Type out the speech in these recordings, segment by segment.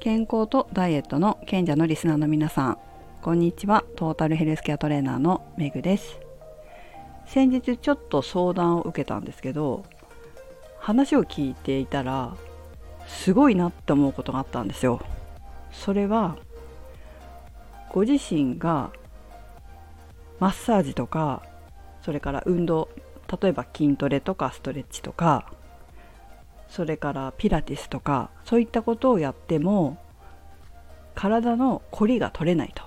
健康とダイエットの賢者のリスナーの皆さん。こんにちは。トータルヘルスケアトレーナーのめぐです。先日ちょっと相談を受けたんですけど話を聞いていたらすごいなって思うことがあったんですよ。それはご自身がマッサージとかそれから運動例えば筋トレとかストレッチとかそれからピラティスとかそういったことをやっても体の凝りが取れないと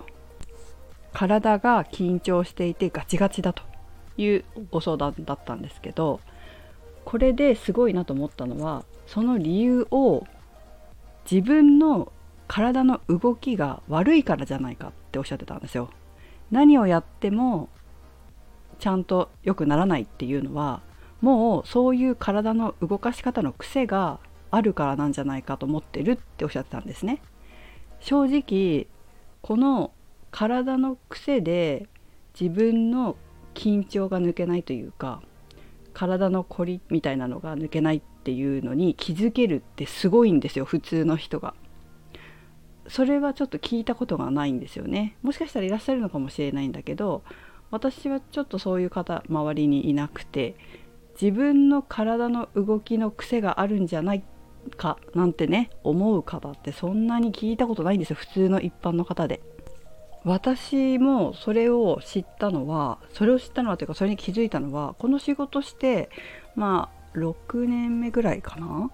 体が緊張していてガチガチだというご相談だったんですけどこれですごいなと思ったのはその理由を自分の体の動きが悪いからじゃないかっておっしゃってたんですよ。何をやってもちゃんと良くならないっていうのはもうそういう体の動かし方の癖があるからなんじゃないかと思ってるっておっしゃってたんですね。正直この体の癖で自分の緊張が抜けないというか体の凝りみたいなのが抜けないっていうのに気づけるってすごいんですよ普通の人が。それはちょっと聞いたことがないんですよね。もしかしたらいらっしゃるのかもしれないんだけど私はちょっとそういう方周りにいなくて自分の体の動きの癖があるんじゃないかなんてね思う方ってそんなに聞いたことないんですよ普通の一般の方で。私もそれを知ったのはそれを知ったのはというかそれに気づいたのはこの仕事してまあ6年目ぐらいかな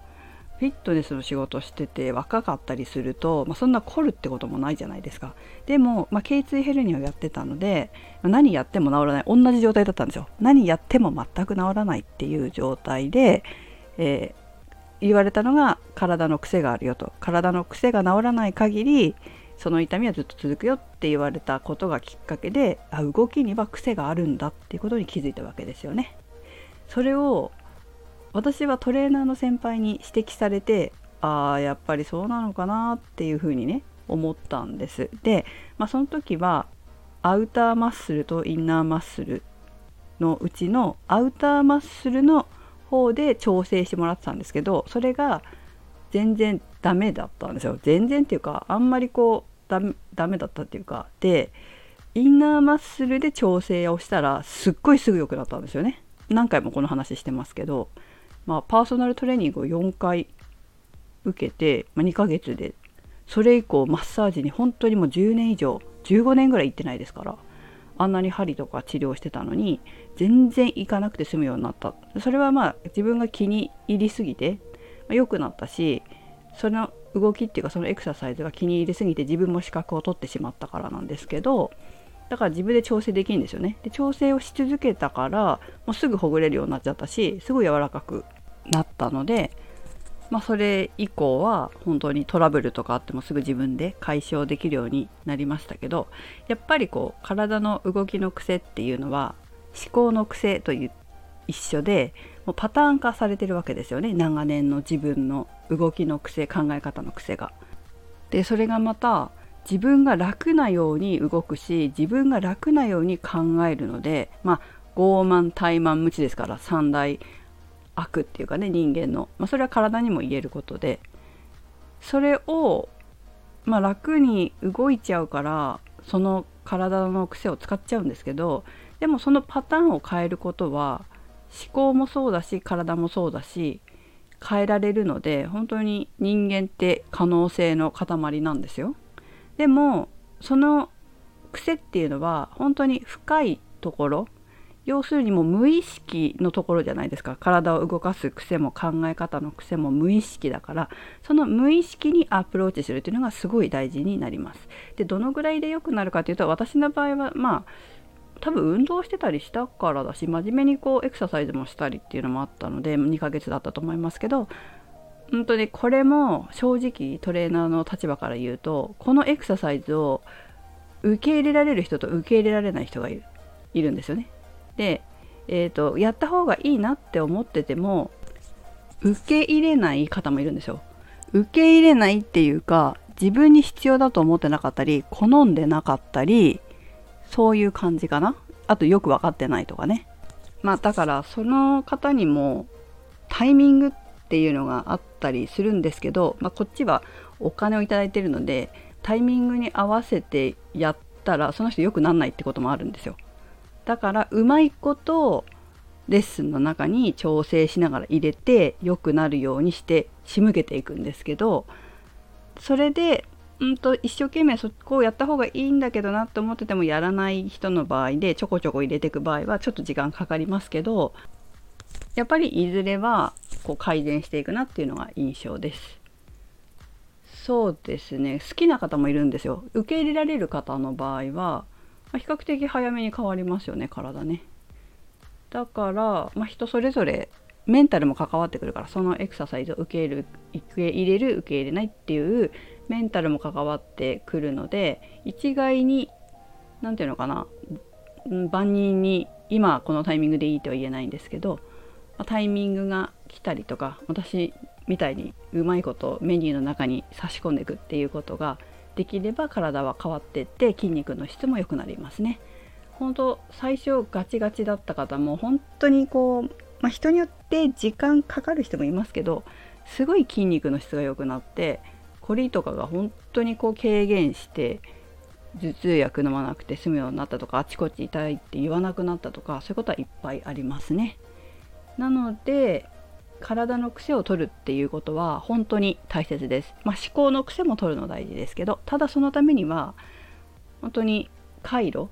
フィットネスの仕事してて若かったりすると、まあ、そんな凝るってこともないじゃないですか。でも、まあ、頸椎ヘルニアをやってたので、何やっても治らない。同じ状態だったんですよ。何やっても全く治らないっていう状態で、えー、言われたのが体の癖があるよと。体の癖が治らない限りその痛みはずっと続くよって言われたことがきっかけであ動きには癖があるんだっていうことに気づいたわけですよね。それを私はトレーナーの先輩に指摘されてああやっぱりそうなのかなっていうふうにね思ったんです。で、まあ、その時はアウターマッスルとインナーマッスルのうちのアウターマッスルの方で調整してもらってたんですけどそれが全然ダメだったんですよ。全然っていうかあんまりこうダメダメだったっていうか。でインナーマッスルで調整をしたらすっごいすぐ良くなったんですよね。何回もこの話してますけど。まあ、パーソナルトレーニングを4回受けて、まあ、2ヶ月でそれ以降マッサージに本当にもう10年以上15年ぐらい行ってないですからあんなに針とか治療してたのに全然行かなくて済むようになった。それはまあ自分が気に入りすぎて、まあ、良くなったしその動きっていうかそのエクササイズが気に入りすぎて自分も資格を取ってしまったからなんですけどだから自分で調整できるんですよね。で調整をし続けたからもうすぐほぐれるようになっちゃったしすごい柔らかくなったので、まあ、それ以降は本当にトラブルとかあってもすぐ自分で解消できるようになりましたけどやっぱりこう体の動きの癖っていうのは思考の癖と一緒でもうパターン化されてるわけですよね長年の自分の動きの癖考え方の癖が。でそれがまた自分が楽なように動くし自分が楽なように考えるのでまあ傲慢怠慢無知ですから三大悪っていうかね人間の、まあ、それは体にも言えることでそれを、まあ、楽に動いちゃうからその体の癖を使っちゃうんですけどでもそのパターンを変えることは思考もそうだし体もそうだし変えられるので本当に人間って可能性の塊なんですよ。でもその癖っていうのは本当に深いところ要するにもう無意識のところじゃないですか体を動かす癖も考え方の癖も無意識だからその無意識にアプローチするっていうのがすごい大事になります。でどのぐらいで良くなるかというと私の場合はまあ多分運動してたりしたからだし真面目にこうエクササイズもしたりっていうのもあったので2ヶ月だったと思いますけど本当にこれも正直トレーナーの立場から言うとこのエクササイズを受け入れられる人と受け入れられない人がいるいるんですよね。で、えーと、やった方がいいなって思ってても受け入れない方もいるんですよ。受け入れないっていうか自分に必要だと思ってなかったり好んでなかったりそういう感じかな。あとよく分かってないとかね。まあだからその方にもタイミングっていうのがあったりするんですけど、まあ、こっちはお金を頂いてるのでタイミングに合わせてやったらその人良くなんないってこともあるんですよ。だからうまいことレッスンの中に調整しながら入れて良くなるようにして仕向けていくんですけどそれでうんと一生懸命そこをやった方がいいんだけどなと思っててもやらない人の場合でちょこちょこ入れていく場合はちょっと時間かかりますけどやっぱりいずれはこう改善していくなっていうのが印象です。そうですね好きな方もいるんですよ受け入れられる方の場合は、まあ、比較的早めに変わりますよね体ね。だから、まあ、人それぞれメンタルも関わってくるからそのエクササイズを受け入れる受け入れる受け入れないっていうメンタルも関わってくるので一概に何て言うのかな万人に今このタイミングでいいとは言えないんですけどタイミングが来たりとか私みたいにうまいことメニューの中に差し込んでいくっていうことができれば体は変わってって筋肉の質も良くなりますね。本当最初ガチガチだった方も本当にこう、まあ、人によって時間かかる人もいますけどすごい筋肉の質が良くなって凝りとかが本当にこう軽減して頭痛薬飲まなくて済むようになったとかあちこち痛いって言わなくなったとかそういうことはいっぱいありますね。なので体の癖を取るっていうことは本当に大切です。まあ、思考の癖も取るの大事ですけどただそのためには本当に回路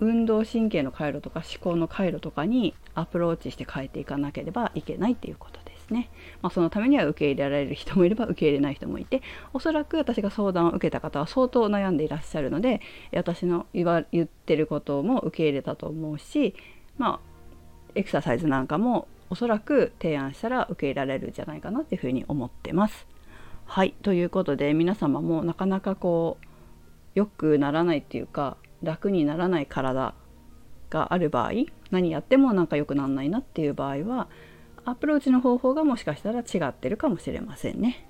運動神経の回路とか思考の回路とかにアプローチして変えていかなければいけないっていうことですね。まあ、そのためには受け入れられる人もいれば受け入れない人もいておそらく私が相談を受けた方は相当悩んでいらっしゃるので私の言わ言ってることも受け入れたと思うしまあエクササイズなんかもおそらく提案したら受け入れられるんじゃないかなっていうふうに思ってます。はいということで皆様もなかなかこう良くならないっていうか楽にならない体がある場合何やってもなんか良くならないなっていう場合はアプローチの方法がもしかしたら違ってるかもしれませんね。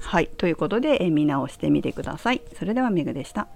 はいということで、え見直してみてください。それではメグでした。